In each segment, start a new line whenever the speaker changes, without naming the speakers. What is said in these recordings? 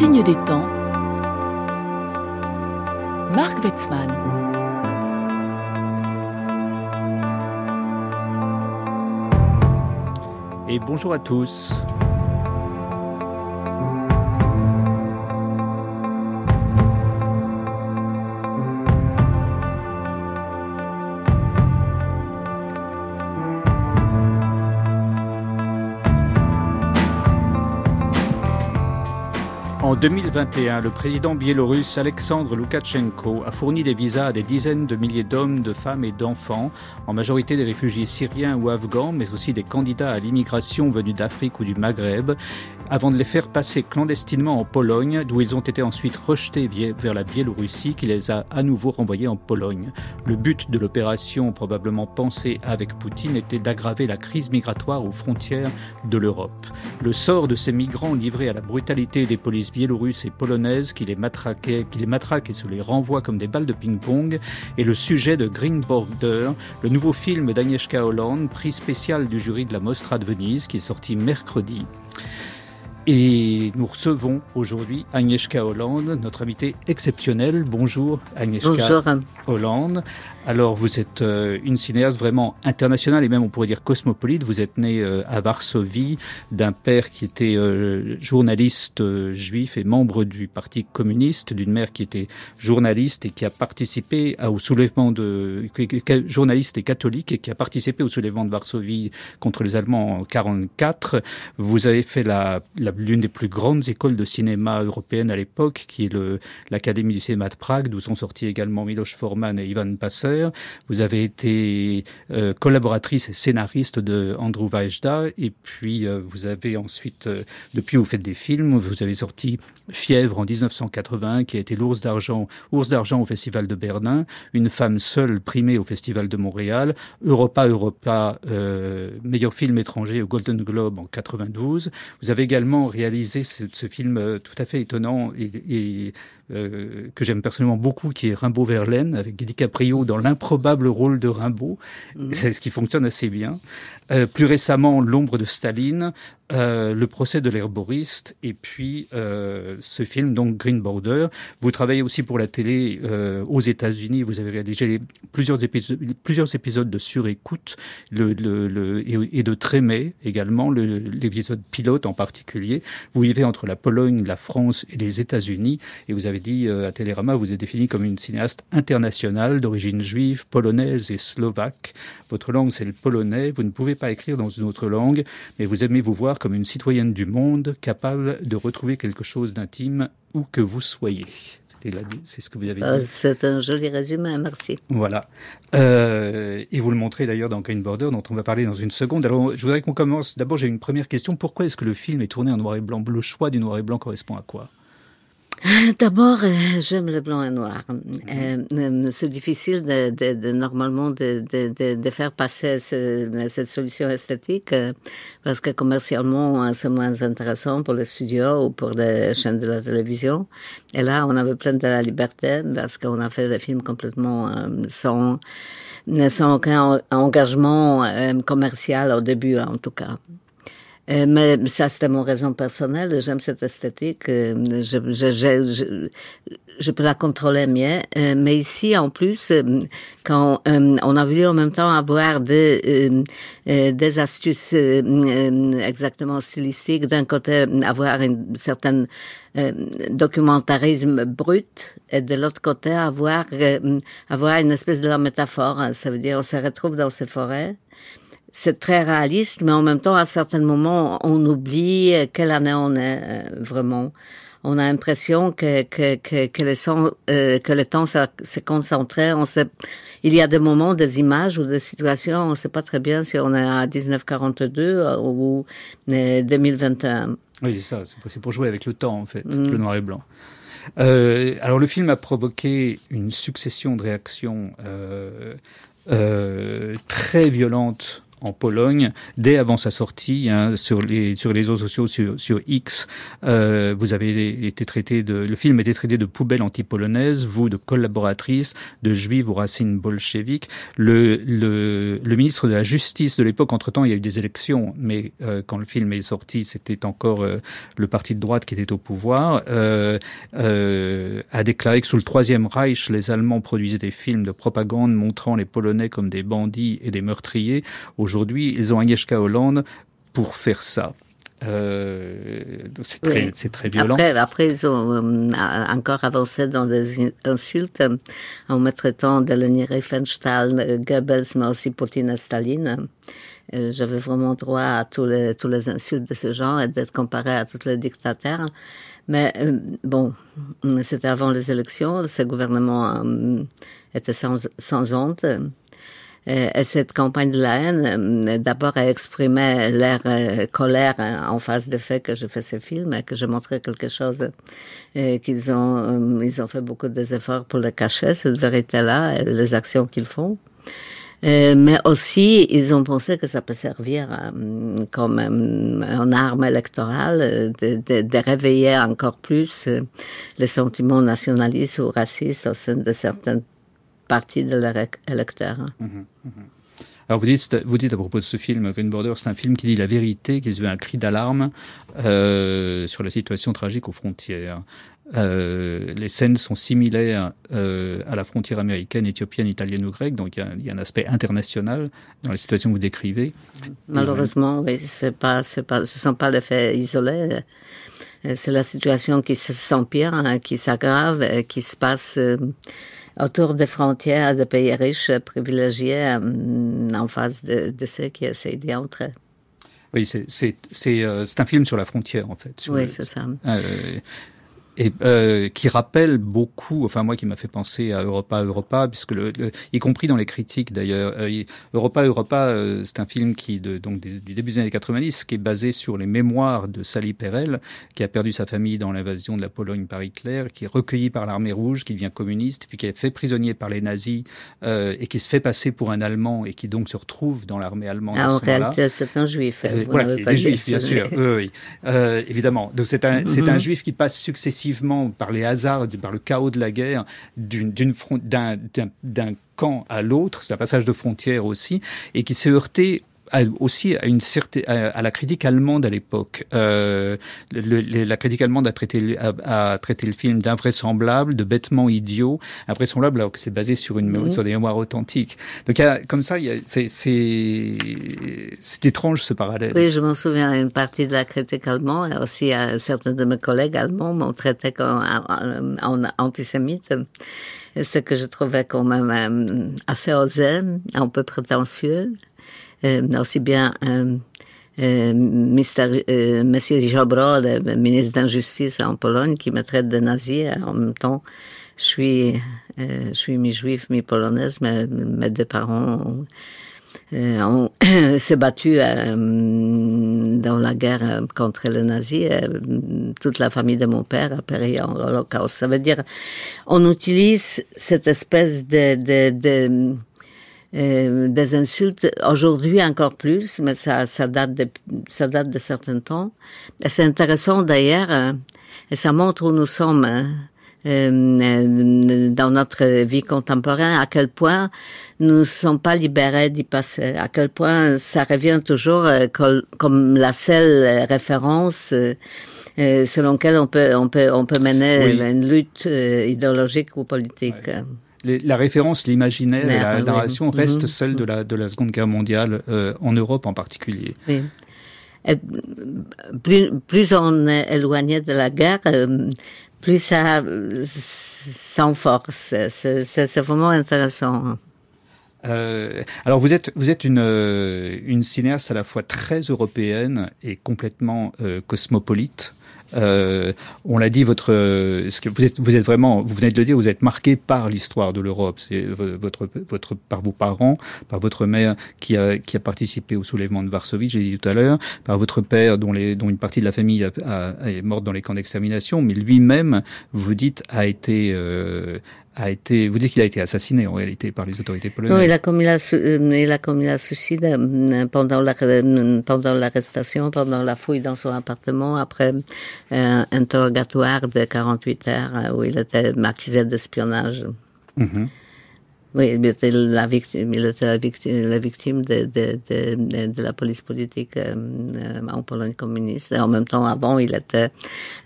signe des temps, Marc Wetzmann.
Et bonjour à tous. 2021, le président biélorusse Alexandre Loukachenko a fourni des visas à des dizaines de milliers d'hommes, de femmes et d'enfants, en majorité des réfugiés syriens ou afghans, mais aussi des candidats à l'immigration venus d'Afrique ou du Maghreb, avant de les faire passer clandestinement en Pologne, d'où ils ont été ensuite rejetés vers la Biélorussie, qui les a à nouveau renvoyés en Pologne. Le but de l'opération, probablement pensée avec Poutine, était d'aggraver la crise migratoire aux frontières de l'Europe. Le sort de ces migrants livrés à la brutalité des polices biélorusses et polonaises qui les, matraquaient, qui les matraquent et se les renvoient comme des balles de ping-pong est le sujet de Green Border, le nouveau film d'Agnieszka Holland, prix spécial du jury de la Mostra de Venise, qui est sorti mercredi. Et nous recevons aujourd'hui Agnieszka Hollande, notre invitée exceptionnelle. Bonjour Agnieszka
Bonjour.
Hollande. Alors vous êtes euh, une cinéaste vraiment internationale et même on pourrait dire cosmopolite. Vous êtes née euh, à Varsovie d'un père qui était euh, journaliste juif et membre du Parti communiste, d'une mère qui était journaliste et qui a participé au soulèvement de journaliste et catholique et qui a participé au soulèvement de Varsovie contre les Allemands en 44. Vous avez fait la, l'une des plus grandes écoles de cinéma européennes à l'époque, qui est l'Académie du cinéma de Prague, d'où sont sortis également Miloš Forman et Ivan Passer. Vous avez été euh, collaboratrice et scénariste de Andrew Vajda. Et puis, euh, vous avez ensuite, euh, depuis, vous faites des films. Vous avez sorti Fièvre en 1980, qui a été l'ours d'argent, ours d'argent au Festival de Berlin. Une femme seule primée au Festival de Montréal. Europa, Europa, meilleur film étranger au Golden Globe en 92. Vous avez également réalisé ce, film tout à fait étonnant et euh, que j'aime personnellement beaucoup, qui est Rimbaud Verlaine, avec DiCaprio dans l'improbable rôle de Rimbaud. C'est ce qui fonctionne assez bien. Euh, plus récemment, L'ombre de Staline, euh, Le procès de l'herboriste, et puis euh, ce film, donc Green Border. Vous travaillez aussi pour la télé euh, aux États-Unis. Vous avez rédigé plusieurs épisodes, plusieurs épisodes de surécoute le, le, le, et, de Trémé également, l'épisode pilote en particulier. Vous vivez entre la Pologne, la France et les États-Unis, et vous avez dit à Télérama, vous êtes défini comme une cinéaste internationale d'origine juive, polonaise et slovaque. Votre langue, c'est le polonais. Vous ne pouvez pas écrire dans une autre langue, mais vous aimez vous voir comme une citoyenne du monde capable de retrouver quelque chose d'intime où que vous soyez. C'est ce que vous avez
euh,
dit.
c'est un joli résumé, merci.
Voilà. Euh, et vous le montrez d'ailleurs dans Green Border, dont on va parler dans une seconde. Alors, je voudrais qu'on commence. D'abord, j'ai une première question. Pourquoi est-ce que le film est tourné en noir et blanc? Le choix du noir et blanc correspond à quoi?
D'abord, euh, j'aime le blanc et noir. Euh, euh, c'est difficile de, de, de normalement de, de, faire passer ce, cette solution esthétique parce que commercialement, c'est moins intéressant pour les studios ou pour les chaînes de la télévision. Et là, on avait plein de la liberté parce qu'on a fait des films complètement sans, sans aucun engagement commercial au début, en tout cas. Euh, mais ça, c'était mon raison personnelle. J'aime cette esthétique. Euh, je, je, je, je, peux la contrôler mieux. Euh, mais ici, en plus, quand on a voulu en même temps avoir des, des astuces exactement stylistiques, d'un côté, avoir une certaine documentarisme brut et de l'autre côté avoir avoir une espèce de la métaphore ça veut dire on se retrouve dans ces forêts c'est très réaliste, mais en même temps, à certains moments, on oublie quelle année on est euh, vraiment. On a l'impression que que que, que le son, euh, que le temps s'est concentré. On sait, il y a des moments, des images ou des situations, on ne sait pas très bien si on est à 1942 euh, ou 2021.
Oui, c'est ça. C'est pour jouer avec le temps, en fait, mm. le noir et blanc. Euh, alors le film a provoqué une succession de réactions euh, euh, très violentes en Pologne dès avant sa sortie hein, sur les sur les réseaux sociaux sur, sur X. Euh, vous avez été traité de le film était traité de poubelle anti-polonaise, vous de collaboratrice, de juive aux racines bolcheviques. Le, le, le ministre de la Justice de l'époque, entre temps, il y a eu des élections, mais euh, quand le film est sorti, c'était encore euh, le parti de droite qui était au pouvoir, euh, euh, a déclaré que sous le Troisième Reich, les Allemands produisaient des films de propagande montrant les Polonais comme des bandits et des meurtriers. Aujourd'hui, ils ont Agnieszka Hollande pour faire ça. Euh, c'est très,
Oui.
très violent.
Après, après, ils ont euh, encore avancé dans des insultes euh, en me traitant de Leni Riefenstahl, euh, Goebbels, mais aussi Poutine et Staline. J'avais vraiment droit à tous les, tous les insultes de ce genre et d'être comparé à tous les dictateurs. Mais bon, c'était avant les élections, ce gouvernement était sans, sans honte. Euh, et cette campagne de la haine, euh, d'abord, a exprimé leur euh, colère en face du fait que je fais ce film et que je montrais quelque chose qu'ils ont, ils ont fait beaucoup d'efforts pour le cacher, cette vérité-là, et les actions qu'ils font. Mais aussi, ils ont pensé que ça peut servir comme une arme électorale de, de, réveiller encore plus les sentiments nationalistes ou racistes au sein de certaines parties de leurs éc- électeurs. hein.
Alors vous dites, vous dites à propos de ce film, Green Border, c'est un film qui dit la vérité, qui veut un cri d'alarme euh, sur la situation tragique aux frontières. Euh, les scènes sont similaires euh, à la frontière américaine, éthiopienne, italienne ou grecque, donc il y, a, il y a un aspect international dans la situation que vous décrivez.
Malheureusement, oui, pas, pas, ce sont pas les faits isolés. C'est la situation qui se- s'empire, hein, qui s'aggrave, qui se passe autour des frontières des pays riches, privilégiés, euh, en face de, de ceux qui essayent d'y entrer.
Oui, c'est euh, un film sur la frontière en fait.
Oui, c'est ça.
euh, et euh, qui rappelle beaucoup, enfin moi qui m'a fait penser à Europa Europa, puisque le, le- y compris dans les critiques d'ailleurs, euh, Europa Europa, euh, c'est un film qui de, donc des- du début des années 90, qui est basé sur les mémoires de Sally Perel, qui a perdu sa famille dans l'invasion de la Pologne par Hitler, qui est recueilli par l'armée rouge, qui devient communiste, puis qui est fait prisonnier par les nazis euh, et qui se fait passer pour un Allemand et qui donc se retrouve dans l'armée allemande.
Ah, en réalité, c'est un juif.
Euh, voilà, qui est des juifs, bien sûr. Oui. Euh, évidemment. Donc c'est un, c'est un
Mhm.
juif qui passe successivement par les hasards, par le chaos de la guerre, d'un camp à l'autre, c'est un passage de frontière aussi, et qui s'est heurté à- aussi à une certaine à, à la critique allemande à l'époque. Euh, la critique allemande a traité a, a traité le film d'invraisemblable, de bêtement idiot, invraisemblable alors que c'est basé sur une
Mhm.
sur des mémoires authentiques. Donc il y a, comme ça, c'est, étrange ce parallèle.
Oui, je m'en souviens, une partie de la critique allemande, et aussi euh, certains de mes collègues allemands m'ont traité comme en antisémite, ce que je trouvais quand même euh, assez osé, un peu prétentieux, aussi bien euh, euh, Mister, euh, Monsieur Jobro, le ministre d'injustice en Pologne, qui me traite de nazi, en même temps, je suis, euh, je suis mi-juif, mi-polonaise, mais mes deux parents ont, euh, ont s'est battu euh, dans la guerre euh, contre les nazis. Euh, toute la famille de mon père a péri en Holocauste. Ça veut dire, on utilise cette espèce de, de, de euh, des insultes aujourd'hui encore plus, mais ça, ça date de ça date de certains temps. Et c'est intéressant d'ailleurs, euh, et ça montre où nous sommes. hein, euh, dans notre vie contemporaine, à quel point nous ne sommes pas libérés d'y passer, à quel point ça revient toujours euh, comme la seule référence euh, selon laquelle on peut, on peut, on peut mener
Oui.
une lutte idéologique ou politique.
Les- la référence, l'imaginaire et la
Ouais,
narration
oui.
restent
Mhm.
celles de la, de la Seconde Guerre mondiale, euh, en Europe en particulier.
Oui. Et plus, plus on est éloigné de la guerre, euh, plus ça euh, s'enforce. C'est vraiment intéressant.
Euh, alors vous êtes vous êtes une euh, une cinéaste à la fois très européenne et complètement euh, cosmopolite. Euh, on l'a dit, votre, ce que vous êtes, vous êtes vraiment, vous venez de le dire, vous êtes marqué par l'histoire de l'Europe. C'est vo- votre, votre, par vos parents, par votre mère qui a, qui a participé au soulèvement de Varsovie, j'ai dit tout à l'heure, par votre père dont, les, dont une partie de la famille a, a- est morte dans les camps d'extermination, mais lui-même, vous dites, a été, euh, a été, vous dites qu'il a été assassiné en réalité par les autorités polonaises.
Non, il a commis la, il a commis la suicide pendant la, pendant l'arrestation, pendant la fouille dans son appartement, après un interrogatoire de 48 heures où il était accusé d'espionnage. Mm oui, il était la victime, il était la victime, la victime de, de, de, de, la police politique euh, en Pologne communiste. Et en même temps, avant, il était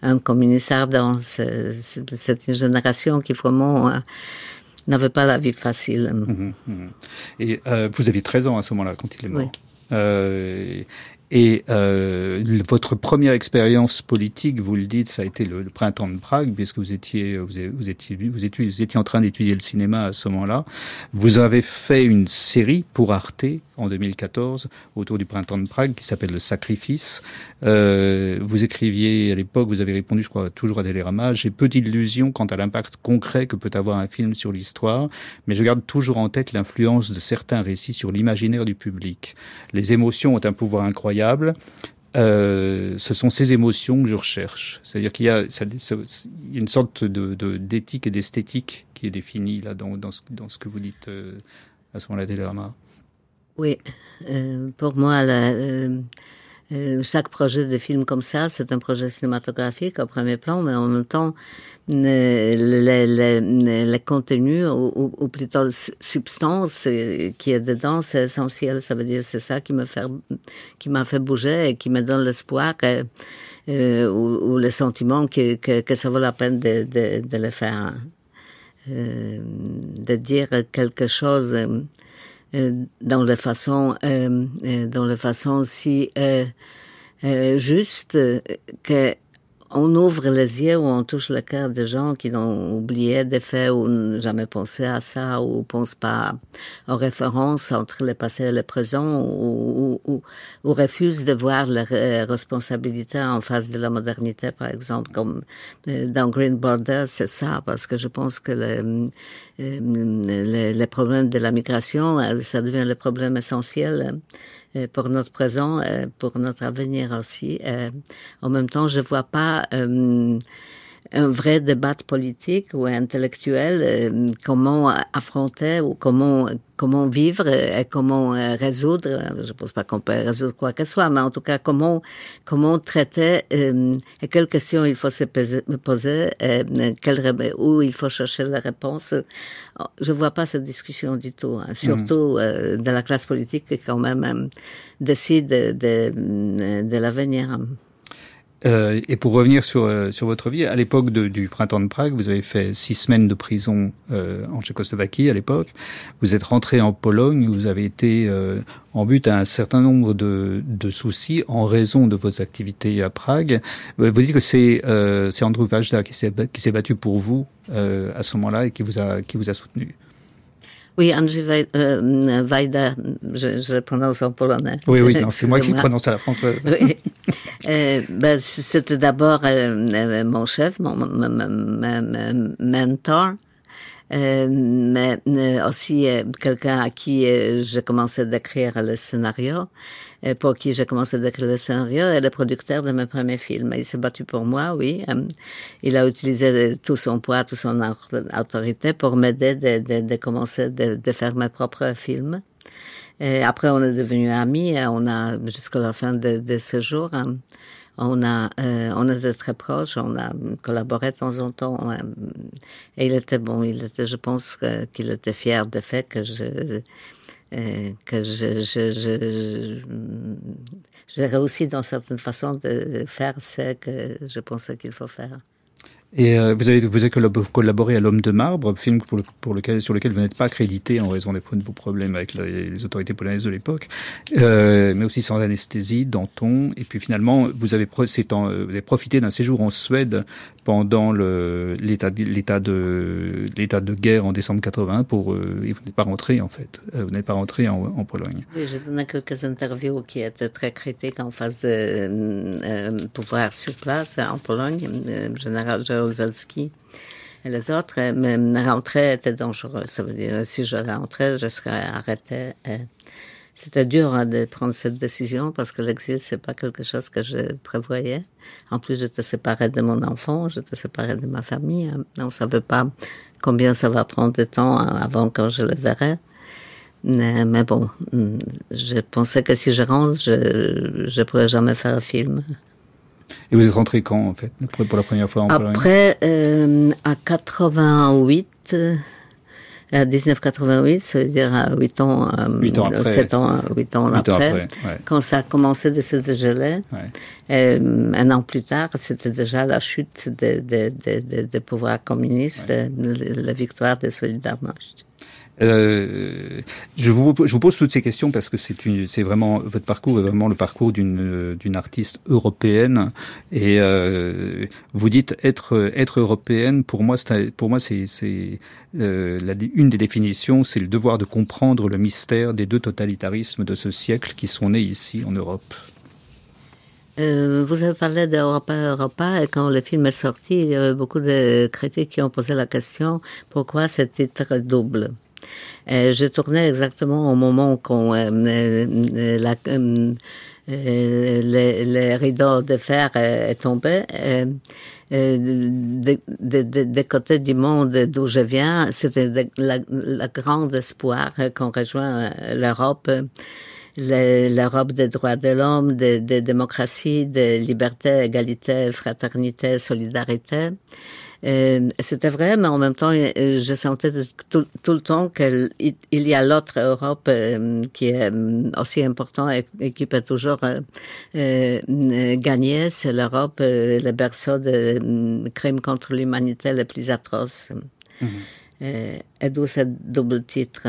un communiste ardent. C'est une génération qui vraiment euh, n'avait pas la vie facile. Mmh,
mmh. Et euh, vous aviez 13 ans à ce moment-là, quand il est mort. Oui. Euh, et euh, votre première expérience politique, vous le dites, ça a été le, printemps de Prague, puisque vous étiez, vous, vous étiez, vous étiez, vous étiez en train d'étudier le cinéma à ce moment-là. Vous avez fait une série pour Arte en 2014 autour du printemps de Prague qui s'appelle Le Sacrifice. Euh, vous écriviez à l'époque, vous avez répondu, je crois, toujours à Télérama. J'ai peu d'illusions quant à l'impact concret que peut avoir un film sur l'histoire, mais je garde toujours en tête l'influence de certains récits sur l'imaginaire du public. Les émotions ont un pouvoir incroyable euh, ce sont ces émotions que je recherche. C'est-à-dire qu'il y, a une sorte d'éthique et d'esthétique qui est définie là dans, ce, que vous dites euh, à ce moment-là, Télérama.
Oui, euh, pour moi, chaque projet de film comme ça, c'est un projet cinématographique au premier plan, mais en même temps, le, contenu ou, plutôt substance qui est dedans, c'est essentiel. Ça veut dire c'est ça qui me fait qui m'a fait bouger et qui me donne l'espoir euh, ou, le sentiment que, ça vaut la peine de, le faire. Euh, de dire quelque chose euh, dans la façon euh, euh, dans la façon si juste que on ouvre les yeux ou on touche le cœur des gens qui ont oublié des faits ou n'ont jamais pensé à ça ou ne pensent pas aux références entre le passé et le présent ou, ou, ou, refusent de voir leurs responsabilités en face de la modernité, par exemple, comme euh, dans Green Border, c'est ça, parce que je pense que le, euh, le, le problème de la migration, euh, ça devient le problème essentiel euh, pour notre présent, euh, pour notre avenir aussi. Euh, en même temps, je vois pas un vrai débat politique ou intellectuel, euh, comment affronter ou comment comment vivre et comment euh, résoudre. Je pense pas qu'on peut résoudre quoi que ce soit, mais en tout cas comment comment traiter euh, et quelles questions il faut se poser, et quelle, où il faut chercher la réponse. Je vois pas cette discussion du tout, hein, surtout mmh. de la classe politique qui quand même décide de, de, de l'avenir.
Euh, et pour revenir sur, euh, sur votre vie, à l'époque du printemps de Prague, vous avez fait six semaines de prison euh, en Tchécoslovaquie à l'époque. Vous êtes rentré en Pologne, vous avez été euh, en but à un certain nombre de, de, soucis en raison de vos activités à Prague. Vous dites que c'est euh, Andrew Vajda qui s'est battu pour vous à ce moment-là et qui vous a, qui vous a soutenu.
Oui, Andrzej Wajda, je, je le prononce en polonais.
Oui, oui, c'est moi qui le prononce à la française. Oui.
Euh, ben, C'était d'abord euh, euh, mon chef, mon, mentor, euh, mais aussi quelqu'un à qui j'ai commencé d'écrire le scénario, pour qui j'ai commencé d'écrire le scénario, et le producteur de mes premiers films. Il s'est battu pour moi, oui. il a utilisé tout son poids, toute son autorité pour m'aider de, commencer de, faire mes propres films. Et après, on est devenus amis. On a jusqu'à la fin de, ce jour. Hein, on a, euh, on était très proches. On a collaboré de temps en temps. et il était bon. Il était, je pense qu'il était fier du fait que je euh, que je, je, je, j'ai réussi d'une certaine façon de faire ce que je pensais qu'il faut faire.
Et euh, vous, avez, vous avez collaboré à L'Homme de Marbre, film pour, le, pour lequel, sur lequel vous n'êtes pas crédité en raison des, de vos problèmes avec les, autorités polonaises de l'époque, euh, mais aussi sans anesthésie, Danton. Et puis finalement, vous avez, en, vous avez profité d'un séjour en Suède pendant l'état de de guerre en décembre 80 pour euh, vous n'êtes pas rentré en fait euh, vous n'êtes pas rentré en, en Pologne.
Oui, j'ai donné quelques interviews qui étaient très critiques en face de euh, pouvoir sur place en Pologne, euh, général Et les autres. Mais rentrer était dangereux. Ça veut dire si je rentrais, je serais arrêté. Et c'était dur hein, de prendre cette décision parce que l'exil, c'est pas quelque chose que je prévoyais. En plus, j'étais séparée de mon enfant, j'étais séparée de ma famille. Hein. On savait pas combien ça va prendre de temps hein, avant quand je le verrais. Mais, bon, mm, je pensais que si je rentre, je je pourrais jamais faire un film.
Et vous êtes rentré quand, en fait, pour la première fois en
Après, euh, à 88, à 1988, ça veut dire à 8 ans,
8 ans après, 7
ans, 8 ans 8 après, après ouais. quand ça a commencé de se dégeler. Ouais. Euh, un an plus tard, c'était déjà la chute des de, de, de, pouvoirs communistes, ouais. la victoire de Solidarność.
Euh, je, vous, pose toutes ces questions parce que c'est vraiment votre parcours est vraiment le parcours d'une d'une artiste européenne et euh, vous dites être être européenne pour moi c'est pour moi c'est c'est euh, une des définitions c'est le devoir de comprendre le mystère des deux totalitarismes de ce siècle qui sont nés ici en Europe.
Vous avez parlé d'Europa Europa et quand le film est sorti, il y avait beaucoup de critiques qui ont posé la question pourquoi ce titre double? Euh, je tournais exactement au moment qu'on euh, euh, la euh, les, les rideaux de fer est tombé. Euh, des de, de, de côtés du monde d'où je viens, c'était la grande espoir qu'on rejoint l'Europe, l'Europe des droits de l'homme, de, de démocratie, de liberté, égalité, fraternité, solidarité. Euh, c'était vrai, mais en même temps, euh, je sentais tout, tout le temps qu'il y a l'autre Europe euh, qui est aussi important et, et qui peut toujours gagner. C'est l'Europe, le berceau de crimes contre l'humanité les plus atroces. -hmm. et d'où ce double titre.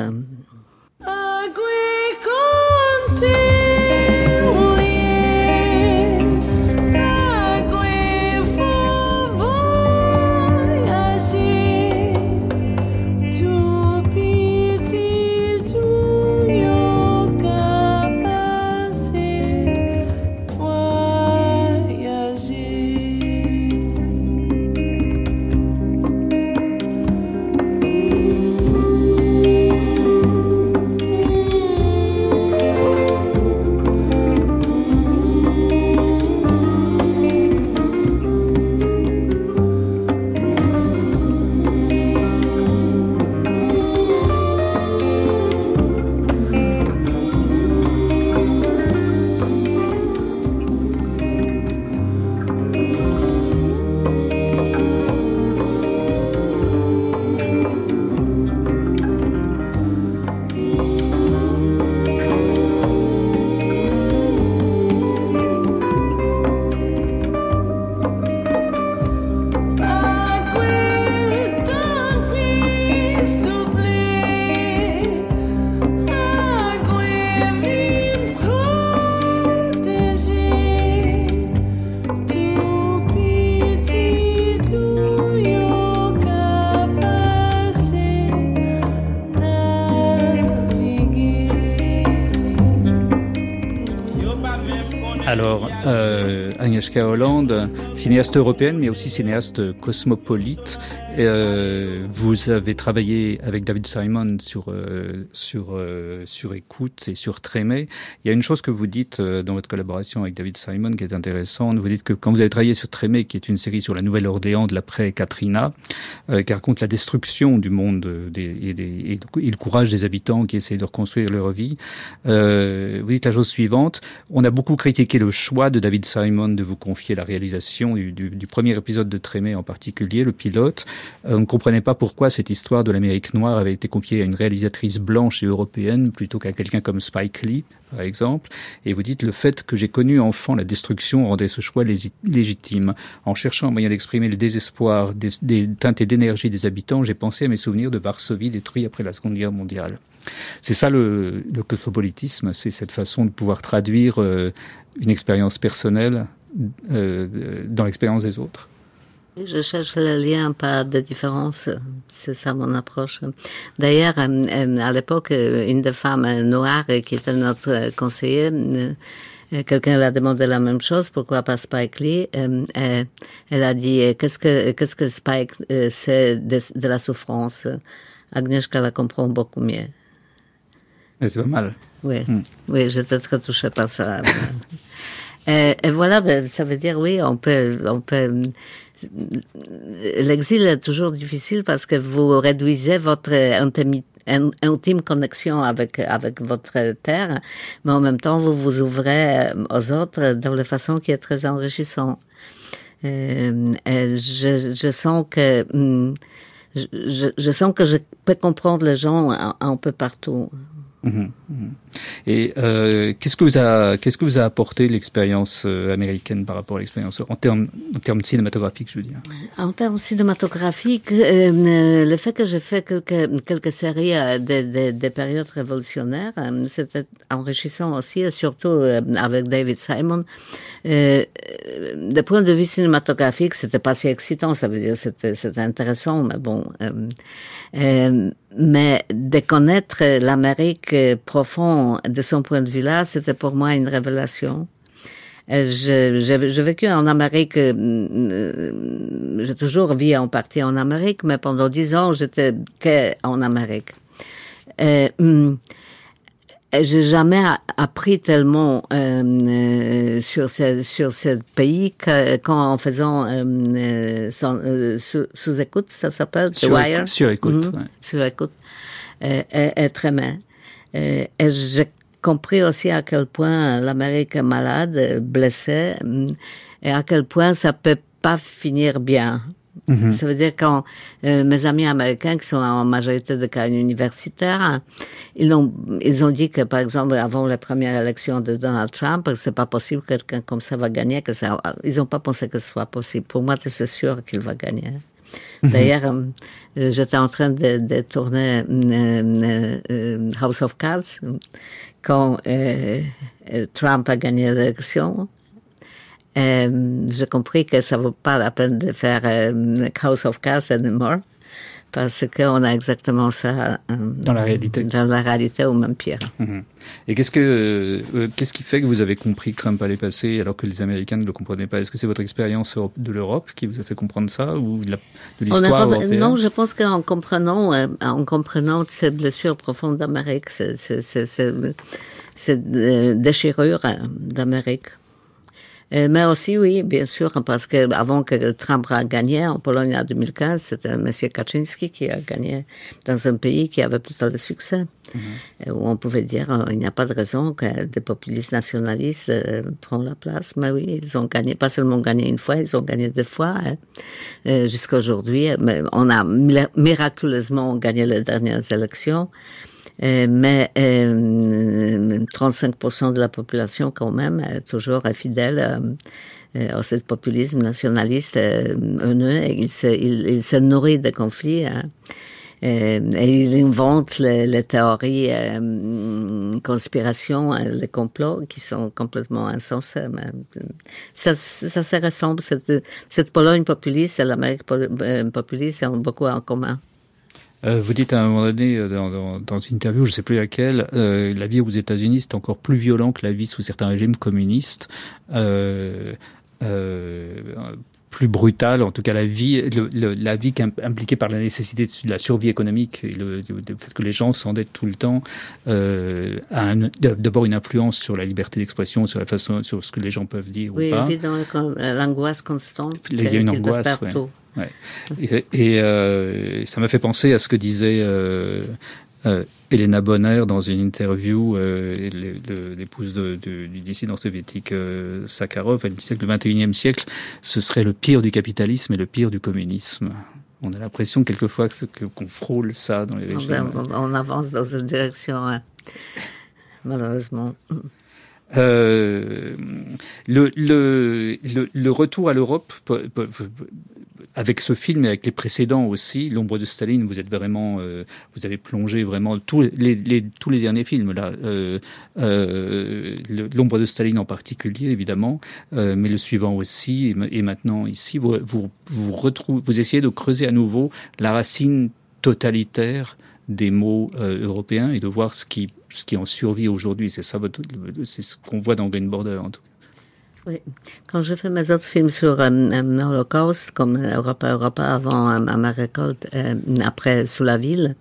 Agnieszka Hollande, cinéaste européenne, mais aussi cinéaste cosmopolite. Euh, vous avez travaillé avec David Simon sur euh, sur euh, sur écoute et sur Trémé. Il y a une chose que vous dites euh, dans votre collaboration avec David Simon qui est intéressante. Vous dites que quand vous avez travaillé sur Trémé, qui est une série sur la Nouvelle-Orléans de l'après Katrina, euh, qui raconte la destruction du monde des, et, des, et, le courage des habitants qui essaient de reconstruire leur vie, euh, vous dites la chose suivante on a beaucoup critiqué le choix de David Simon de vous confier la réalisation du, premier épisode de Trémé en particulier, le pilote. Euh, on ne comprenait pas pourquoi cette histoire de l'Amérique noire avait été confiée à une réalisatrice blanche et européenne plutôt qu'à quelqu'un comme Spike Lee, par exemple. Et vous dites le fait que j'ai connu enfant la destruction rendait ce choix légitime. En cherchant un moyen d'exprimer le désespoir des, des teintes d'énergie des habitants, j'ai pensé à mes souvenirs de Varsovie détruit après la Seconde Guerre mondiale. C'est ça le, le cosmopolitisme, c'est cette façon de pouvoir traduire euh, une expérience personnelle euh, dans l'expérience des autres.
Je cherche le lien par des différences, c'est ça mon approche. D'ailleurs, euh, à l'époque, une des femmes noires qui était notre conseiller, quelqu'un l'a demandé la même chose, pourquoi pas Spike Lee Elle a dit, qu'est-ce que qu'est-ce que Spike c'est de, de la souffrance? Agnieszka la comprend beaucoup mieux.
C'est pas mal.
Oui, mm. oui j'étais très touchée par ça. Et, et, voilà, ben, ça veut dire, oui, on peut, on peut l'exil est toujours difficile parce que vous réduisez votre intime connexion avec avec votre terre, mais en même temps vous vous ouvrez aux autres dans de façon qui est très enrichissante. Euh, je, je, sens que hmm, je, je, sens que je peux comprendre les gens un peu partout.
Mhm, mhm. Et euh, qu'est-ce que vous a qu'est-ce que vous a apporté l'expérience euh, américaine par rapport à l'expérience en termes en termes cinématographiques, je veux dire?
En termes cinématographiques, euh, euh le fait que j'ai fait quelques quelques séries des de, de, périodes révolutionnaires, euh, c'était enrichissant aussi, et surtout avec David Simon. Euh, de point de vue cinématographique, c'était pas si excitant, ça veut dire c'était c'était intéressant, mais bon. Euh, mais de connaître l'Amérique profonde de son point de vue-là, c'était pour moi une révélation. Euh, j'ai vécu en Amérique, euh, j'ai toujours vécu en partie en Amérique, mais pendant dix ans, j'étais qu'en Amérique. Hum, j'ai jamais appris tellement euh, euh, sur ce sur ce pays qu'en faisant euh, euh sous, sous, écoute, ça s'appelle
sur, Wire. Sur écoute.
Mm Sur écoute. très bien. et j'ai compris aussi à quel point l'Amérique est malade, blessée, et à quel point ça peut pas finir bien. Mhm. Ça veut dire quand euh, mes amis américains qui sont en majorité de cas universitaires, ils ont ils ont dit que par exemple avant la première élection de Donald Trump, c'est pas possible que quelqu'un comme ça va gagner, que ça ils ont pas pensé que ce soit possible. Pour moi, c'est sûr qu'il va gagner. Mhm. D'ailleurs, euh, j'étais en train de, de tourner euh, euh House of Cards quand euh, Trump a gagné l'élection. Euh, j'ai compris que ça vaut pas la peine de faire euh, House of Cards anymore parce qu'on a exactement ça
euh, dans la réalité,
dans la réalité ou même pire.
Mhm. Et qu'est-ce que qu'est-ce qui fait que vous avez compris que Trump allait passer alors que les Américains ne le comprenaient pas? Est-ce que c'est votre expérience de l'Europe qui vous a fait comprendre ça ou de l'histoire européenne?
Non, je pense qu'en comprenant en comprenant ces blessures profondes d'Amérique, ces, ces, ces, ces déchirures d'Amérique. Euh, mais aussi, oui, bien sûr, parce que avant que Trump a gagné en Pologne en 2015, c'était M. Kaczynski qui a gagné dans un pays qui avait plutôt de succès. Mm-hmm. Où on pouvait dire, euh, il n'y a pas de raison que des populistes nationalistes euh, prennent la place. Mais oui, ils ont gagné, pas seulement gagné une fois, ils ont gagné deux fois hein, euh, jusqu'à aujourd'hui. Mais on a miraculeusement gagné les dernières élections. Euh, mais euh, 35% de la population quand même est toujours fidèle euh, à ce populisme nationaliste haineux. Il se, il, se nourrit de conflits. Hein. et il invente les, les théories euh, conspiration, les complots qui sont complètement insensés. Ça, ça se ressemble. Cette, cette Pologne populiste et l'Amérique populiste ont beaucoup en commun.
Euh, vous dites à un moment donné euh, dans, dans, une interview, je ne sais plus laquelle, euh, la vie aux États-Unis est encore plus violent que la vie sous certains régimes communistes. Plus brutale, en tout cas la vie, le, le, la vie impliquée par la nécessité de la survie économique et le, le fait que les gens s'endettent tout le temps a d'abord une influence sur la liberté d'expression, sur la façon, sur ce que les gens peuvent dire
oui,
ou pas.
Oui, l'angoisse constante.
Il y a une angoisse. Ouais. Ouais. Et, et euh, ça m'a fait penser à ce que disait euh, euh, Elena Bonner dans une interview, l'épouse du dissident soviétique Sakharov. Elle disait que le 21e siècle, ce serait le pire du capitalisme et le pire du communisme. On a l'impression quelquefois qu'on frôle ça dans les régimes.
On, on avance dans cette direction, hein. malheureusement.
Euh, le, le, le, le, retour à l'Europe avec ce film et avec les précédents aussi, L'ombre de Staline, vous êtes vraiment, euh, vous avez plongé vraiment tous les, les, tous les derniers films là, euh, euh, L'ombre de Staline en particulier évidemment, euh, mais le suivant aussi et, maintenant ici, vous vous vous, vous essayez de creuser à nouveau la racine totalitaire des mots euh, européens et de voir ce qui ce qui en survit aujourd'hui. C'est ça, c'est ce qu'on voit dans Green Border en tout cas.
Oui. Quand je fais mes autres films sur euh, l'Holocauste, comme Europa Europa avant euh, ma récolte, euh, après Sous la ville,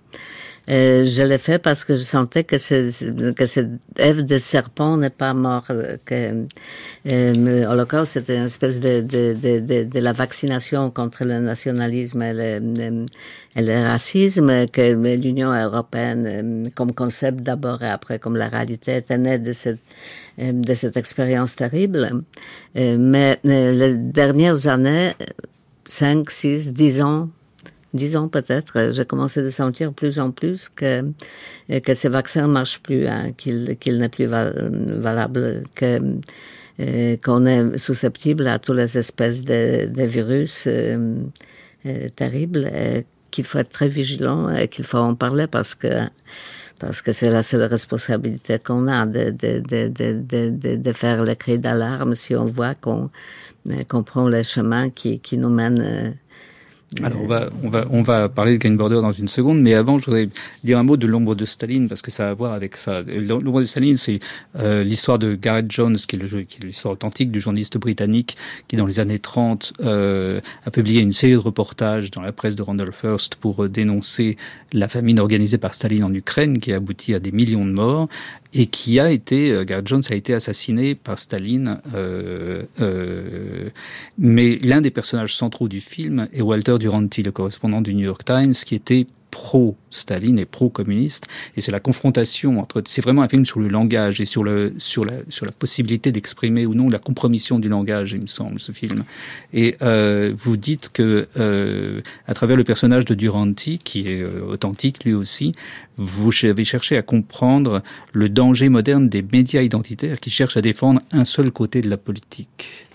Euh, je l'ai fait parce que je sentais que, ce, que cette œuf de serpent n'est pas mort. Que euh, l'Holocauste, c'était une espèce de, de, de, de, la vaccination contre le nationalisme et le, et le racisme, que l'Union européenne, euh, comme concept d'abord et après comme la réalité, était née de cette, euh, de cette expérience terrible. Mais les dernières années, cinq, six, dix ans, peut-être, euh, j'ai commencé à sentir plus en plus que, euh, que ces vaccins ne marchent plus, hein, qu'il n'est plus valable, que euh, qu'on est susceptible à toutes les espèces de, de virus euh, terribles, qu'il faut être très vigilant et qu'il faut en parler parce que parce que c'est la seule responsabilité qu'on a de, de, de, de, de, faire le cri d'alarme si on voit qu'on qu'on prend le chemin qui, qui nous mène
alors on va, on va, on va parler de Green dans une seconde, mais avant je voudrais dire un mot de l'ombre de Staline parce que ça a à voir avec ça. L'ombre de Staline, c'est euh, l'histoire de Gareth Jones, qui est l'histoire authentique du journaliste britannique qui dans les années 30 euh, a publié une série de reportages dans la presse de Randolph Hearst pour euh, dénoncer la famine organisée par Staline en Ukraine qui a abouti à des millions de morts et qui a été, euh, Gareth Jones a été assassiné par Staline. Euh, euh, mais l'un des personnages centraux du film est Walter Duranty, le correspondant du New York Times, qui était pro-Staline et pro-communiste. Et c'est la confrontation entre. C'est vraiment un film sur le langage et sur, le, sur, la, sur la possibilité d'exprimer ou non la compromission du langage, il me semble, ce film. Et euh, vous dites que, euh, à travers le personnage de Duranty, qui est euh, authentique lui aussi, vous avez cherché à comprendre le danger moderne des médias identitaires qui cherchent à défendre un seul côté de la politique.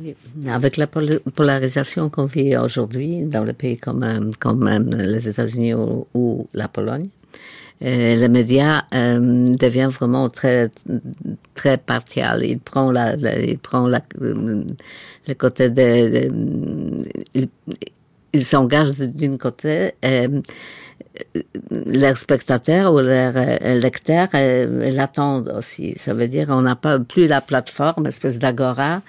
Oui. Avec la polarisation qu'on vit aujourd'hui dans les pays comme, comme les États-Unis ou, la Pologne, euh, les médias euh, devient vraiment très très partial. Il prend la, il prend la, le côté de, il, il s'engage d'une côté. Leurs spectateurs ou euh, lecteurs euh, l'attendent aussi. Ça veut dire on n'a pas plus la plateforme, espèce d'agora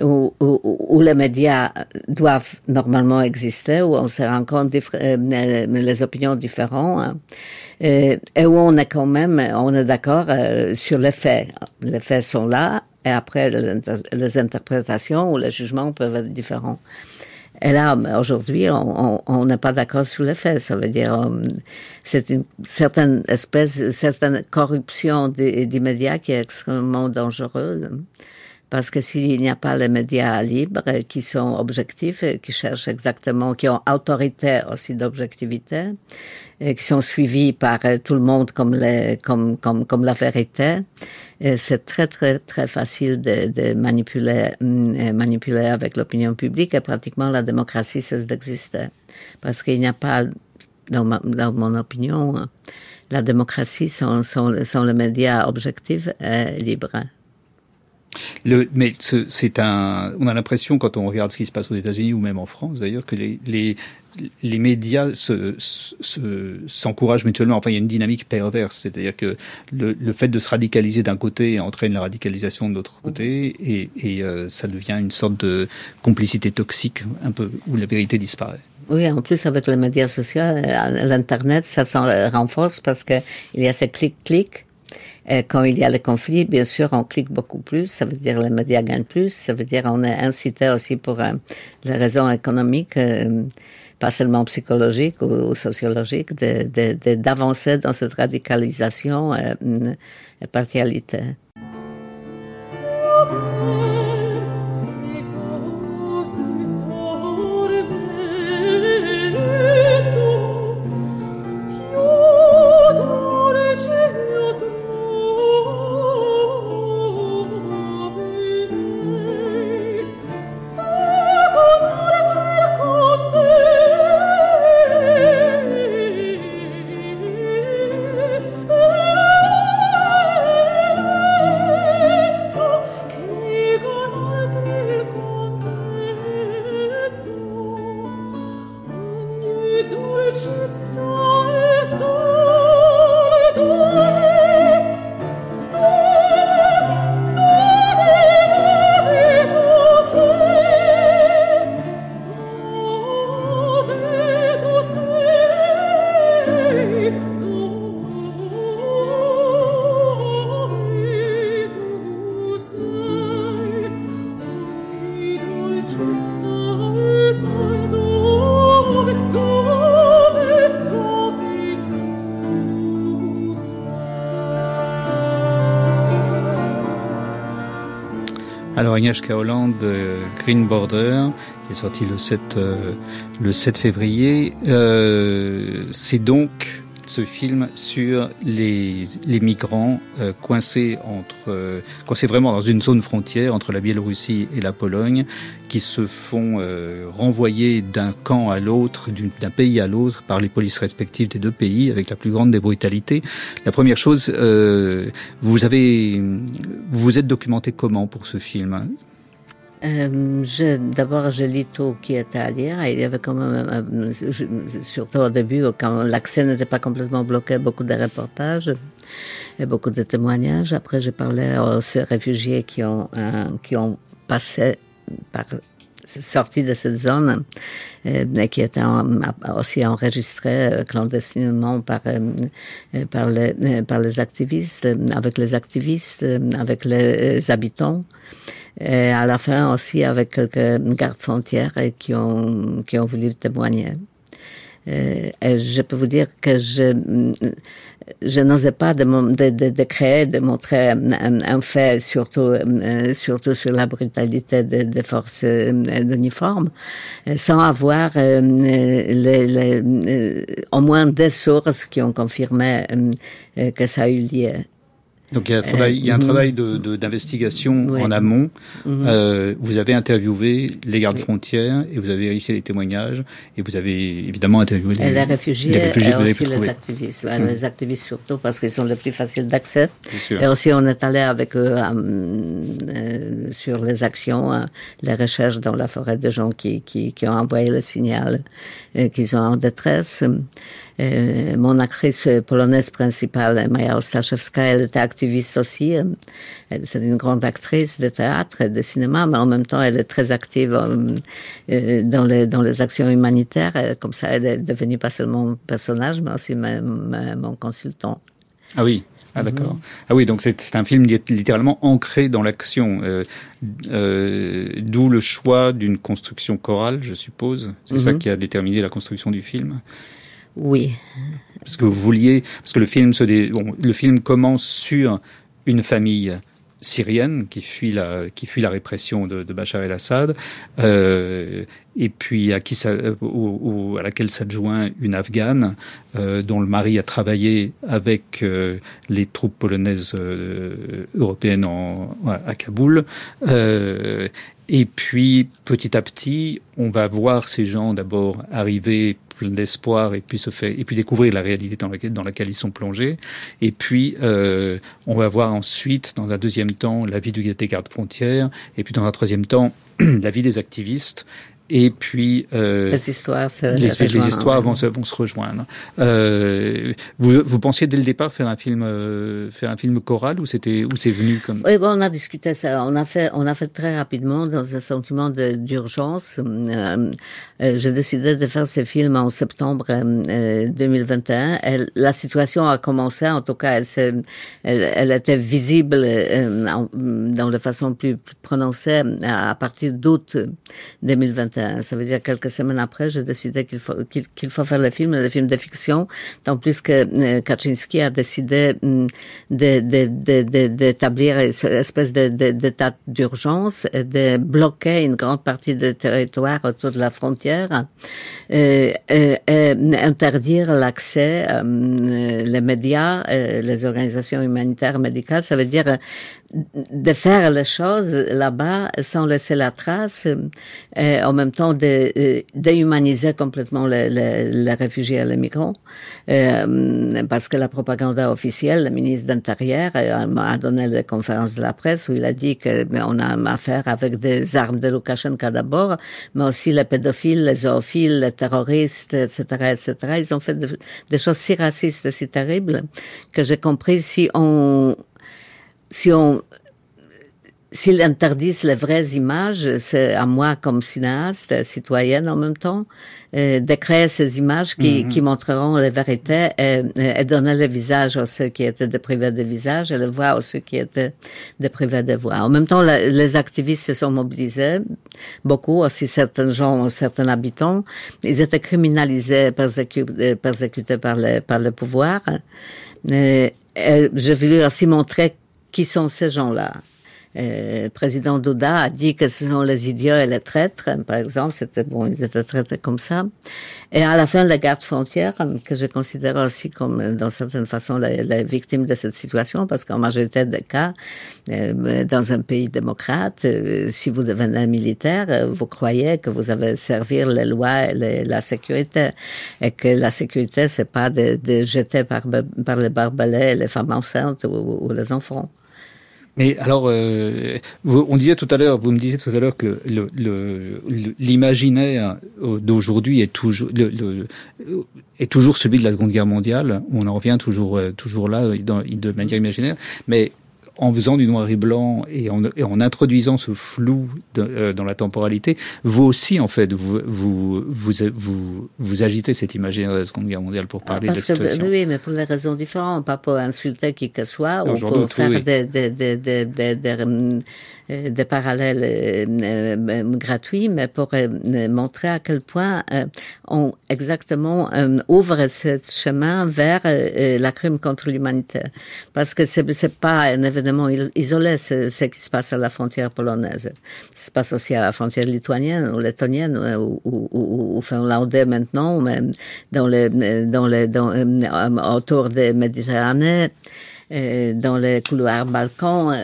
où, où, où, les médias doivent normalement exister, où on se rend compte euh, les opinions différentes, hein, et, et, où on est quand même, on est d'accord euh, sur les faits. Les faits sont là, et après les interprétations ou les jugements peuvent être différents. Et là, aujourd'hui, on n'est pas d'accord sur les faits. Ça veut dire, euh, c'est une certaine espèce, certaine corruption des médias qui est extrêmement dangereuse. Parce que s'il n'y a pas les médias libres qui sont objectifs, qui cherchent exactement, qui ont autorité aussi d'objectivité, qui sont suivis par tout le monde comme, les, comme, comme, comme la vérité, c'est très très très facile de, de manipuler, mm, manipuler avec l'opinion publique et pratiquement la démocratie cesse d'exister. Parce qu'il n'y a pas, dans, ma, dans mon opinion, la démocratie sont, sont, sont les médias objectifs et libres.
Le, mais c'est un, on a l'impression quand on regarde ce qui se passe aux États-Unis ou même en France d'ailleurs que les, les, les médias s'encouragent se, se, mutuellement. Enfin, il y a une dynamique perverse, c'est-à-dire que le, le, fait de se radicaliser d'un côté entraîne la radicalisation de l'autre côté, et, et euh, ça devient une sorte de complicité toxique, un peu où la vérité disparaît.
Oui, en plus avec les médias sociaux, l'internet, ça s'en renforce parce que il y a ce clic-clic et quand il y a le conflit, bien sûr, on clique beaucoup plus. Ça veut dire les médias gagnent plus. Ça veut dire on est incité aussi pour euh, les raisons économiques, euh, pas seulement psychologiques ou, sociologiques, d'avancer dans cette radicalisation et, euh, et partialité.
Agnieszka Hollande, Green Border, qui est sorti le 7, euh, le 7 février, euh, c'est donc ce film sur les, les migrants euh, coincés entre euh, coincés vraiment dans une zone frontière entre la Biélorussie et la Pologne, qui se font euh, renvoyer d'un camp à l'autre, d'un pays à l'autre par les polices respectives des deux pays avec la plus grande des brutalités. La première chose, euh, vous avez vous vous êtes documenté comment pour ce film hein?
Euh, D'abord, je lis tout qui était à lire. Il y avait quand même, surtout au début, quand l'accès n'était pas complètement bloqué, beaucoup de reportages et beaucoup de témoignages. Après, j'ai parlé aux réfugiés qui ont, euh, qui ont passé par sorti de cette zone euh, qui étaient aussi enregistrés euh, clandestinement par euh, par les par les activistes avec les activistes avec les habitants et à la fin aussi avec quelques gardes frontières qui ont, qui ont voulu témoigner. Et je peux vous dire que je, je n'osais pas de, de, de, créer, de montrer un, fait, surtout, surtout sur la brutalité des de forces d'uniforme, sans avoir les, les, au moins des sources qui ont confirmé que ça a eu lieu.
Donc il y a un travail, il y a un travail de, d'investigation oui. en amont. Mm -hmm. euh, vous avez interviewé les gardes frontières et vous avez vérifié les témoignages et vous avez évidemment interviewé
les, les réfugiés, les réfugiés et aussi les activistes. Ouais, mmh. Les activistes surtout parce qu'ils sont les plus faciles d'accès. Et aussi on est allé avec eux euh, euh, sur les actions, euh, les recherches dans la forêt de gens qui, qui, qui ont envoyé le signal euh, qu'ils sont en détresse. Euh, mon actrice polonaise principale, Maja Ostaszewska, elle était activiste aussi. C'est une grande actrice de théâtre et de cinéma, mais en même temps, elle est très active euh, dans les, dans les actions humanitaires. Comme ça, elle est devenue pas seulement mon personnage, mais aussi mon consultant.
Ah oui, ah d'accord. Mmh. Ah oui, donc c'est un film littéralement ancré dans l'action, euh, euh, d'où le choix d'une construction chorale, je suppose. C'est ça qui a déterminé la construction du film.
Oui.
Parce que vous vouliez, parce que le film se dé... bon, le film commence sur une famille syrienne qui fuit la qui fuit la répression de, de Bachar el-Assad euh, et puis à qui ça, au, au, à laquelle s'adjoint une afghane euh, dont le mari a travaillé avec euh, les troupes polonaises euh, européennes en, à Kaboul. Euh, et puis petit à petit on va voir ces gens d'abord arriver plein d'espoir et puis se fait et puis découvrir la réalité dans laquelle dans laquelle ils sont plongés. Et puis euh, on va voir ensuite dans un deuxième temps la vie du des gardes frontières et puis dans un troisième temps la vie des activistes et puis
euh, les histoires,
les, les, les histoires vont, se, vont se rejoindre. Euh, vous, vous pensiez dès le départ faire un film, euh, faire un film choral ou c'était où c'est venu comme
Oui, bon, on a discuté ça. On a fait, on a fait très rapidement dans un sentiment d'urgence. Euh, J'ai décidé de faire ce film en septembre 2021. Elle, la situation a commencé, en tout cas, elle, elle, elle était visible dans de façon plus, plus prononcée à, à partir d'août 2021 ça veut dire quelques semaines après, j'ai décidé qu'il faut qu'il qu faut faire le film, le film de fiction, tant plus que euh, Kaczynski a décidé d'établir de, de, de, une espèce d'état d'urgence et de bloquer une grande partie du territoire autour de la frontière et, et, et interdire l'accès, euh, les médias, euh, les organisations humanitaires médicales. Ça veut dire de faire les choses là-bas sans laisser la trace et en même temps de déhumaniser complètement les, les, les, réfugiés et les migrants euh, parce que la propagande officielle, le ministre d'Intérieur a donné des conférences de la presse où il a dit que on a affaire avec des armes de Loukachenko d'abord, mais aussi les pédophiles, les zoophiles, les terroristes, etc., etc. Ils ont fait de, des choses si racistes si terribles que j'ai compris si on si on s'ils interdisent les vraies images, c'est à moi comme cinéaste, citoyenne en même temps, euh, de créer ces images qui, mm -hmm. qui montreront les vérités et, et, donner le visage à ceux qui étaient déprivés de visage et le voix à ceux qui étaient déprivés de voix. En même temps, la, les activistes se sont mobilisés, beaucoup, aussi certains gens, certains habitants. Ils étaient criminalisés, persécutés, persécutés par, le, par le pouvoir. Et, et je voulais aussi montrer qui sont ces gens-là le président Douda a dit que ce sont les idiots et les traîtres, par exemple. C'était bon, ils étaient traités comme ça. Et à la fin, les gardes frontières, que je considère aussi comme, dans certaine façon, les, victimes de cette situation, parce qu'en majorité des cas, euh, dans un pays démocrate, euh, si vous devenez militaire, euh, vous croyez que vous avez servir les lois et la sécurité, et que la sécurité, c'est pas de, jeter par, par les barbelés les femmes enceintes ou les enfants.
Mais alors, euh, on disait tout à l'heure, vous me disiez tout à l'heure que l'imaginaire euh, d'aujourd'hui est toujours le, est toujours celui de la Seconde Guerre mondiale. On en revient toujours euh, toujours là de manière imaginaire. Mais en faisant du noir et blanc et en, en introduisant ce flou euh, dans la temporalité, vous aussi, en fait, vous, vous, vous, vous, agitez cette imaginaire de la Seconde Guerre mondiale pour parler de la situation.
oui, mais pour des raisons différentes, pas pour insulter qui que soit, ou pour faire des, des, des, des euh, des parallèles euh, euh, gratuits, mais pour montrer à quel point on exactement ouvre ce chemin vers la crime contre l'humanité. Parce que c'est c'est pas un événement isolé, ce, qui se passe à la frontière polonaise. Ça se passe aussi à la frontière lituanienne ou lettonienne ou, ou, ou, ou finlandais maintenant, même dans les, dans les, dans, autour des Méditerranées, dans les couloirs Balkans.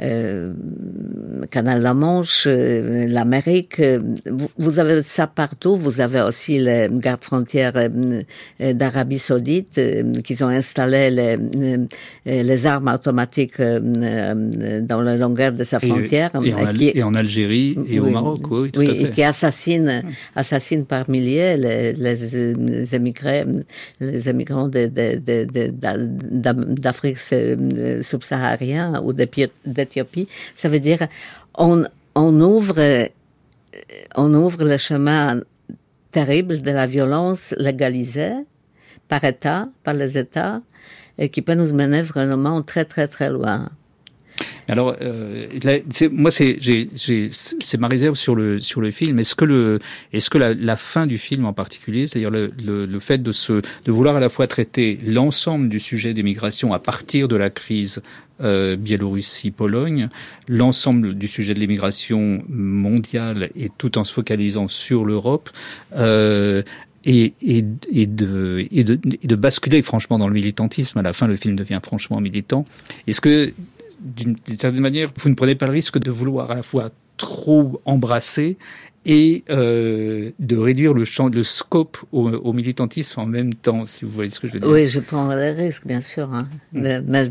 Euh, euh, Canal la Manche, euh, l'Amérique. Euh, vous, avez ça partout. Vous avez aussi les gardes frontières d'Arabie Saoudite qui ont installé les, les armes automatiques dans la longueur de sa frontière.
Et, en, Algérie et au Maroc, oui, tout
oui
à fait.
et qui assassinent, assassinent par milliers les, les, émigrés, les émigrants d'Afrique subsaharienne ou des, des ça veut dire on, on ouvre euh, on ouvre le chemin terrible de la violence légalisée par État, par les États, et qui peut nous mener vraiment très très très loin.
Alors, euh, moi, c'est ma réserve sur le sur le film. Est-ce que le est-ce que la, la, fin du film en particulier, c'est-à-dire le, le, le, fait de se de vouloir à la fois traiter l'ensemble du sujet des migrations à partir de la crise euh, Biélorussie-Pologne, l'ensemble du sujet de l'immigration mondiale et tout en se focalisant sur l'Europe. Euh, et, et, et, de, et, de, et de basculer franchement dans le militantisme. À la fin, le film devient franchement militant. Est-ce que d'une certaine manière, vous ne prenez pas le risque de vouloir à la fois trop embrasser et euh, de réduire le champ, le scope au, militantisme en même temps, si vous voyez ce que je veux dire.
Oui, je prends le risque, bien sûr. Hein. Mm. Mais,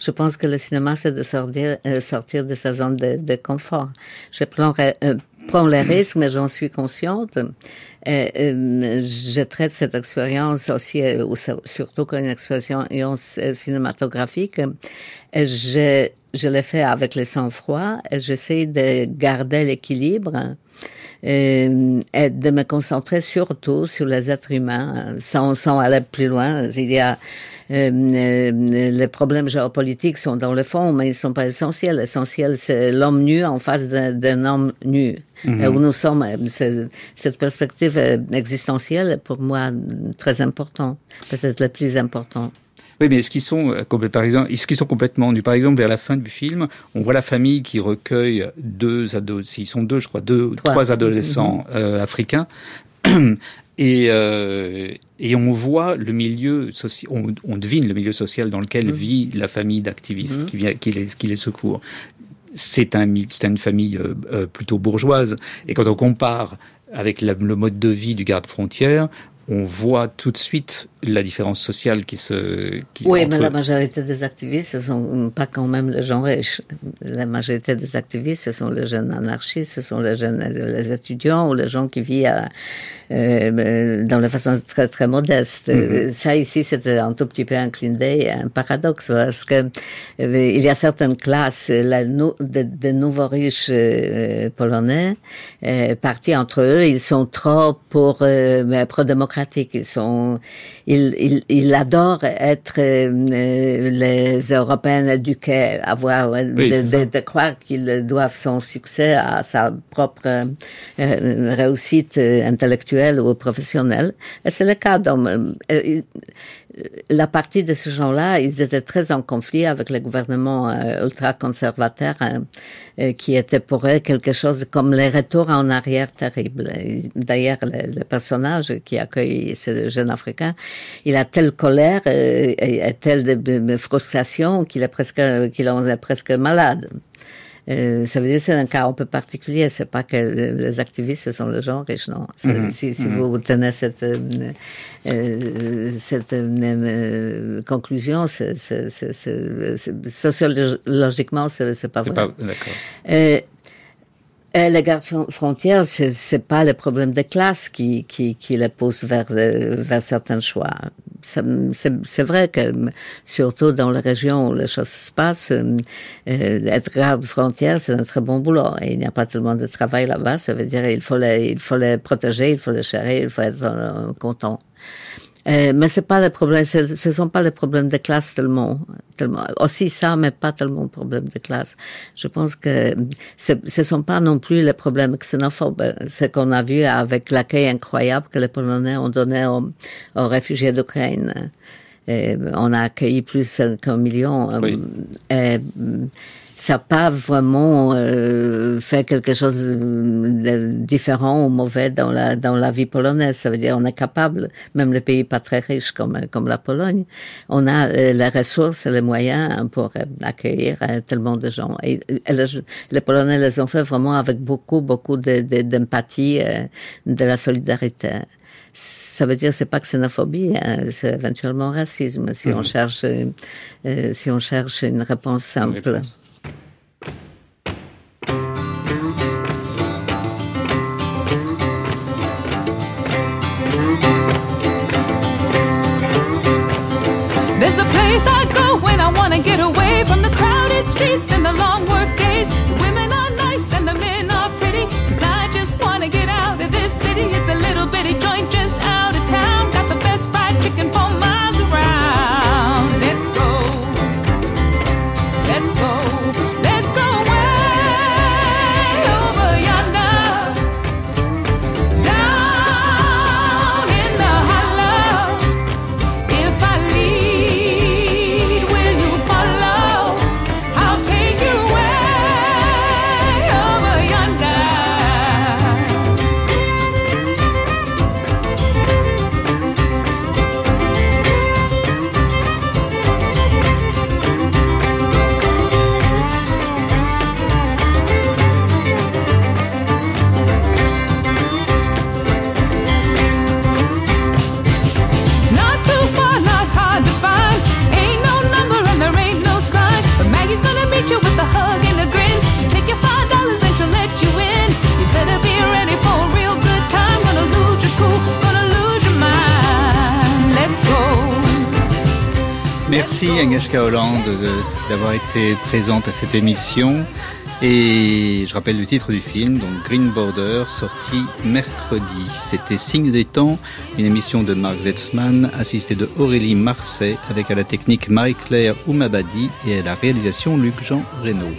je pense que le cinéma, c'est de sortir, euh, sortir de sa zone de, de confort. Je prends, euh, prends les risques, mais j'en suis consciente. Et, euh, je traite cette expérience aussi, euh, ou surtout comme une expérience cinématographique. Je, je l'ai fait avec le sang-froid j'essaie de garder l'équilibre euh, et de me concentrer surtout sur les êtres humains sans, sans aller plus loin. Il y a euh, euh, les problèmes géopolitiques sont dans le fond, mais ils sont pas essentiels. L'essentiel, c'est l'homme nu en face d'un homme nu. Et où nous sommes, cette perspective existentielle, pour moi, très importante, peut-être la plus importante.
Oui, mais est-ce qu'ils sont, euh, par exemple, est-ce qu'ils sont complètement nus? Par exemple, vers la fin du film, on voit la famille qui recueille deux adolescents, ils sont deux, je crois, deux, trois, adolescents mhm. euh, africains. Et, euh, et on voit le milieu social, on, on, devine le milieu social dans lequel mhm. vit la famille d'activistes mhm. qui, vient, qui, les, qui les secourt. C'est un, une famille euh, plutôt bourgeoise. Et quand on compare avec le mode de vie du garde-frontière, on voit tout de suite la différence sociale qui se. Qui
oui, mais la majorité des activistes, ce sont pas quand même les gens riches. La majorité des activistes, ce sont les jeunes anarchistes, ce sont les jeunes les étudiants ou les gens qui vivent à, euh, dans de façon très très modeste. Mm-hmm. Ça ici, c'est un tout petit peu un clin d'œil, un paradoxe, parce que euh, il y a certaines classes, la, de, nouveaux riches euh, polonais, euh, partis entre eux, ils sont trop pour euh, pro-démocratiques, ils sont il, il, adore être euh, les Européens éduqués, avoir de, croire qu'ils doivent son succès à sa propre euh, réussite intellectuelle ou professionnelle. Et c'est le cas. Dans, euh, la partie de ces gens-là, ils étaient très en conflit avec le gouvernement euh, ultra-conservateur, hein, euh, qui était pour eux quelque chose comme les retours en arrière terribles. D'ailleurs, le, personnage qui accueille ce jeune Africain, il a telle colère euh, et, telle de frustration qu'il est presque, qu'il en est presque malade. Euh, ça veut dire que c'est un cas un peu particulier. C'est pas que les activistes sont les gens riches, non. Mm -hmm. Si, si mm -hmm. vous tenez cette, euh, euh cette euh, conclusion, c'est, sociologiquement, c'est, pas vrai. Pas. Euh, et les gardes frontières, c'est, c'est pas le problème de classe qui, qui, qui les pousse vers, vers certains choix c'est vrai que surtout dans les régions où les choses se passent, euh, être garde frontière, c'est un très bon boulot. Et il n'y a pas tellement de travail là-bas. Ça veut dire il faut les, faut les protéger, il faut les chérir, il faut être euh, content. Euh, mais c'est pas le problème, ce sont pas les problèmes de classe tellement, tellement, aussi ça, mais pas tellement problème de classe. Je pense que ce sont pas non plus les problèmes xénophobes, ce qu'on a vu avec l'accueil incroyable que les Polonais ont donné aux, aux réfugiés d'Ukraine. On a accueilli plus qu'un million. Oui. Et, ça n'a pas vraiment euh, fait quelque chose de différent ou mauvais dans la dans la vie polonaise. Ça veut dire on est capable, même les pays pas très riches comme comme la Pologne, on a euh, les ressources et les moyens pour euh, accueillir euh, tellement de gens. Et, et les, les, Polonais les ont fait vraiment avec beaucoup beaucoup d'empathie, de, de, de la solidarité ça veut dire c'est pas xénophobie, hein, c'est éventuellement racisme si mmh. on cherche euh, si on cherche une réponse simple. Une réponse.
Agnieszka Hollande d'avoir été présente à cette émission. Et je rappelle le titre du film, donc Green Border, sorti mercredi. C'était Signe des temps, une émission de Marc Wetzmann, assistée de Aurélie Marseille, avec à la technique Marie-Claire Oumabadi et à la réalisation Luc-Jean Reynaud.